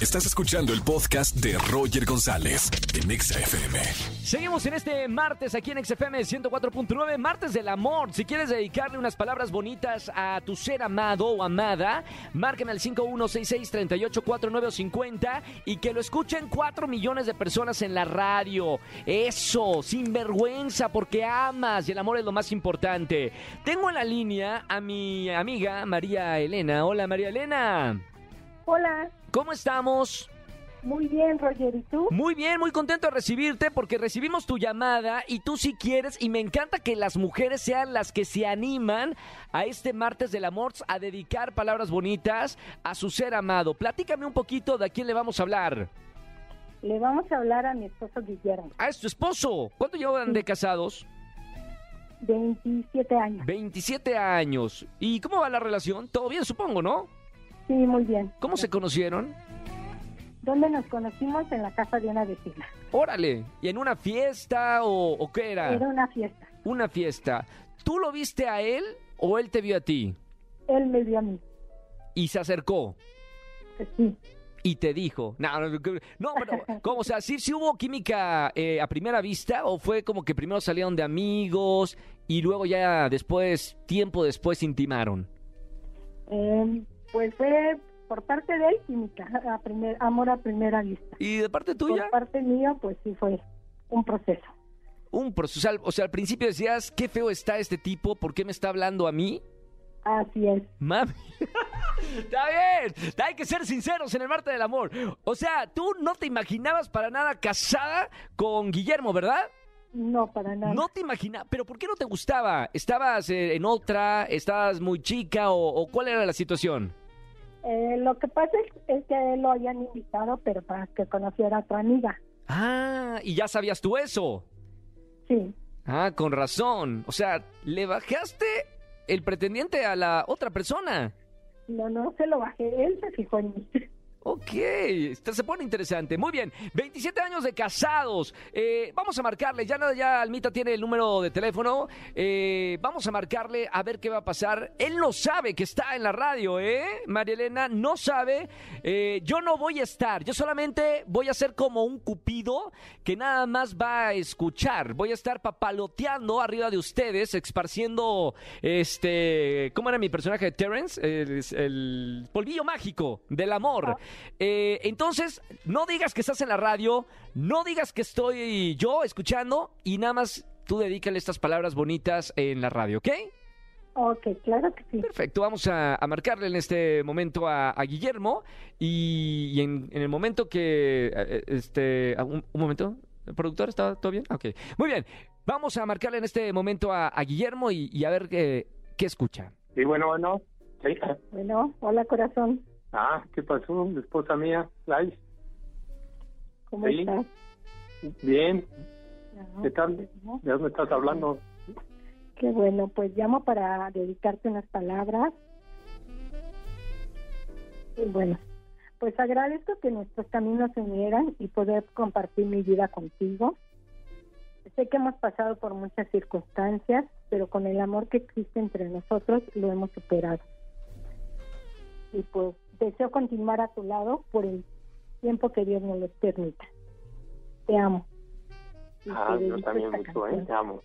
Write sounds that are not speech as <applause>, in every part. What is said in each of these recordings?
Estás escuchando el podcast de Roger González en Exa FM. Seguimos en este martes aquí en XFM 104.9, martes del amor. Si quieres dedicarle unas palabras bonitas a tu ser amado o amada, márqueme al 5166-384950 y que lo escuchen 4 millones de personas en la radio. Eso, sin vergüenza, porque amas y el amor es lo más importante. Tengo en la línea a mi amiga María Elena. Hola María Elena. Hola, ¿Cómo estamos? muy bien, Roger. ¿Y tú? Muy bien, muy contento de recibirte porque recibimos tu llamada y tú sí quieres y me encanta que las mujeres sean las que se animan a este martes del amor a dedicar palabras bonitas a su ser amado. Platícame un poquito de a quién le vamos a hablar. Le vamos a hablar a mi esposo Guillermo, Ah, es tu esposo. ¿Cuánto llevan de casados? 27 años. 27 años. ¿Y cómo va la relación? Todo bien, supongo, ¿no? Sí, muy bien. ¿Cómo se conocieron? ¿Dónde nos conocimos? En la casa de una vecina. Órale. ¿Y en una fiesta o, o qué era? Era una fiesta. Una fiesta. ¿Tú lo viste a él o él te vio a ti? Él me vio a mí. Y se acercó. Pues sí, y te dijo. No, no, no, pero, <laughs> ¿cómo? O sea, ¿sí, sí hubo química eh, a primera vista o fue como que primero salieron de amigos y luego ya después, tiempo después, intimaron? eh, pues fue por parte de él química, a primer, amor a primera vista. ¿Y de parte tuya? Por parte mía, pues sí fue un proceso. Un proceso. O sea, al principio decías, qué feo está este tipo, ¿por qué me está hablando a mí? Así es. Mami. <laughs> Está bien. Hay que ser sinceros en el Marte del Amor. O sea, tú no te imaginabas para nada casada con Guillermo, ¿verdad? No, para nada. No te imaginabas. ¿Pero por qué no te gustaba? ¿Estabas eh, en otra? ¿Estabas muy chica? O, o cuál era la situación? Eh, lo que pasa es, es que él lo habían invitado, pero para que conociera a tu amiga. Ah, y ya sabías tú eso. Sí, Ah, con razón. O sea, le bajaste el pretendiente a la otra persona. no, no se lo bajé. Él se fijó en mí. <laughs> Ok, esto se pone interesante. Muy bien, 27 años de casados. Eh, vamos a marcarle, ya, no- ya Almita tiene el número de teléfono. Eh, vamos a marcarle a ver qué va a pasar. Él no sabe que está en la radio, ¿eh? María Elena no sabe. Eh, yo no voy a estar, yo solamente voy a ser como un cupido que nada más va a escuchar. Voy a estar papaloteando arriba de ustedes, esparciendo, este, ¿cómo era mi personaje Terrence? El, el polvillo mágico del amor. Eh, entonces, no digas que estás en la radio, no digas que estoy yo escuchando y nada más tú dedícale estas palabras bonitas en la radio, ¿ok? Ok, claro que sí. Perfecto, vamos a, a marcarle en este momento a, a Guillermo y, y en, en el momento que, eh, este, ah, un, un momento, ¿el productor está todo bien? Ok, muy bien, vamos a marcarle en este momento a, a Guillermo y, y a ver qué, qué escucha. Sí, bueno, bueno. Sí. Bueno, hola corazón. Ah, ¿qué pasó, esposa mía? Ay, ¿Cómo Sí. estás? bien, Ajá. ¿qué tal? ¿De dónde estás hablando? Qué bueno, pues llamo para dedicarte unas palabras. Y bueno, pues agradezco que nuestros caminos se unieran y poder compartir mi vida contigo. Sé que hemos pasado por muchas circunstancias, pero con el amor que existe entre nosotros lo hemos superado. Y pues deseo continuar a tu lado por el tiempo que Dios nos lo permita. Te amo. Y Ah, yo también mucho, ¿eh? Te amo.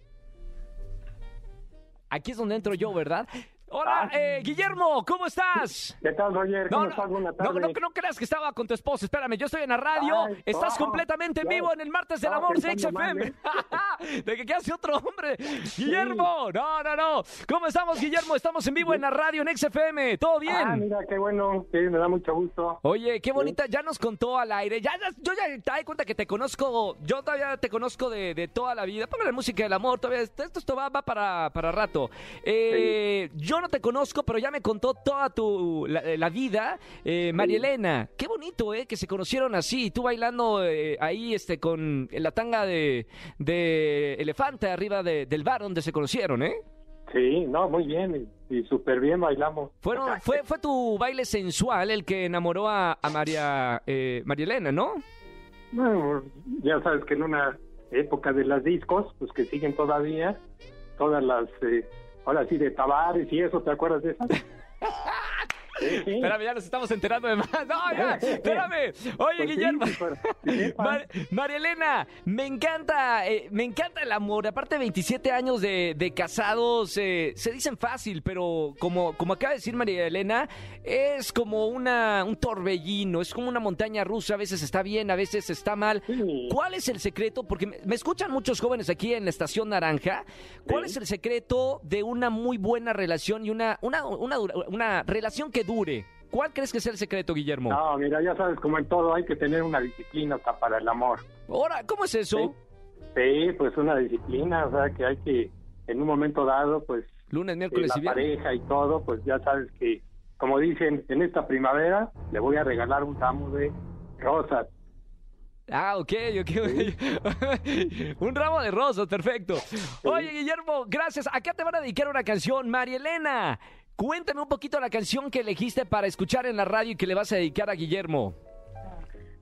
Aquí es donde entro yo, ¿verdad? Hola, Ah. eh, Guillermo, ¿cómo estás? ¿Qué tal, Roger? No, ¿Cómo no, estás? Buenas no, tardes. no, no creas que estaba con tu esposa. Espérame, yo estoy en la radio. Ay, Estás no, completamente en claro. vivo en el martes del No, amor de XFM. ¿eh? <laughs> ¿De que qué hace otro hombre? Guillermo, no, no, no. ¿Cómo estamos, Guillermo? Estamos en vivo en la radio en XFM. ¿Todo bien? Ah, mira, qué bueno. Sí, me da mucho gusto. Oye, qué bonita, ya nos contó al aire. Ya, ya- yo ya te doy cuenta que te conozco, yo todavía te conozco de, de toda la vida. Póngale música del amor, todavía. Esto, esto va, va para, para rato. Eh, Yo no te conozco, pero ya me contó toda tu la, la vida. Eh, María Elena, qué bonito, ¿eh? Que se conocieron así. Tú bailando eh, ahí este con la tanga de, de elefante arriba de- del bar donde se conocieron, ¿eh? Sí, no, muy bien. Y, y súper bien bailamos. Fueron, fue, fue tu baile sensual el que enamoró a, a María, eh, María Elena, ¿no? Bueno, ya sabes que en una época de las discos, pues que siguen todavía, todas las, eh, ahora sí, de Tavares y eso, ¿te acuerdas de eso? <laughs> Espérame, ya nos estamos enterando de más. <laughs> No, ya, <laughs> espérame. Oye, Pues Guillermo. pues. <laughs> Mar- María Elena, me encanta, eh, me encanta el amor. Aparte, 27 años de, de casados, eh, se dicen fácil, pero como, como acaba de decir María Elena, es como una, un torbellino, es como una montaña rusa. A veces está bien, a veces está mal. ¿Cuál es el secreto? Porque me, me escuchan muchos jóvenes aquí en la Estación Naranja. ¿Cuál es el secreto de una muy buena relación y una, una, una, dura- una relación que dure? ¿Cuál crees que es el secreto, Guillermo? No, mira, ya sabes, como en todo, hay que tener una disciplina hasta para el amor. Ahora, ¿cómo es eso? Sí, pues una disciplina, o sea, que hay que, en un momento dado, pues, Lunes, eh, miércoles la y viernes. pareja y todo, pues ya sabes que, como dicen, en esta primavera le voy a regalar un ramo de rosas. Ah, ok, ok. <laughs> un ramo de rosas, perfecto. Oye, Guillermo, gracias. Acá te van a dedicar una canción. María Elena, cuéntame un poquito la canción que elegiste para escuchar en la radio y que le vas a dedicar a Guillermo.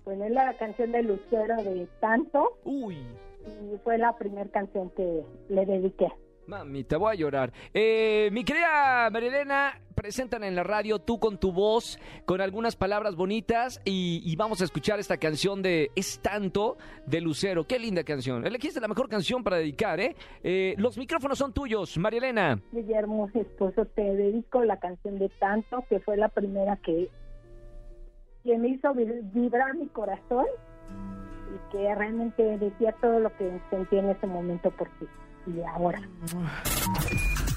Bueno, es la canción de Lucero de Tanto Uy, y fue la primera canción que le dediqué. mami, te voy a llorar. Eh, mi querida María Elena, presentan en la radio tú con tu voz, con algunas palabras bonitas y, y vamos a escuchar esta canción de Es Tanto de Lucero. Qué linda canción. Elegiste la mejor canción para dedicar, ¿eh? Eh, los micrófonos son tuyos, María Elena. Guillermo, esposo, te dedico la canción de Tanto, que fue la primera que, que me hizo vi- vibrar mi corazón y que realmente decía todo lo que sentí en ese momento por ti. Y ahora.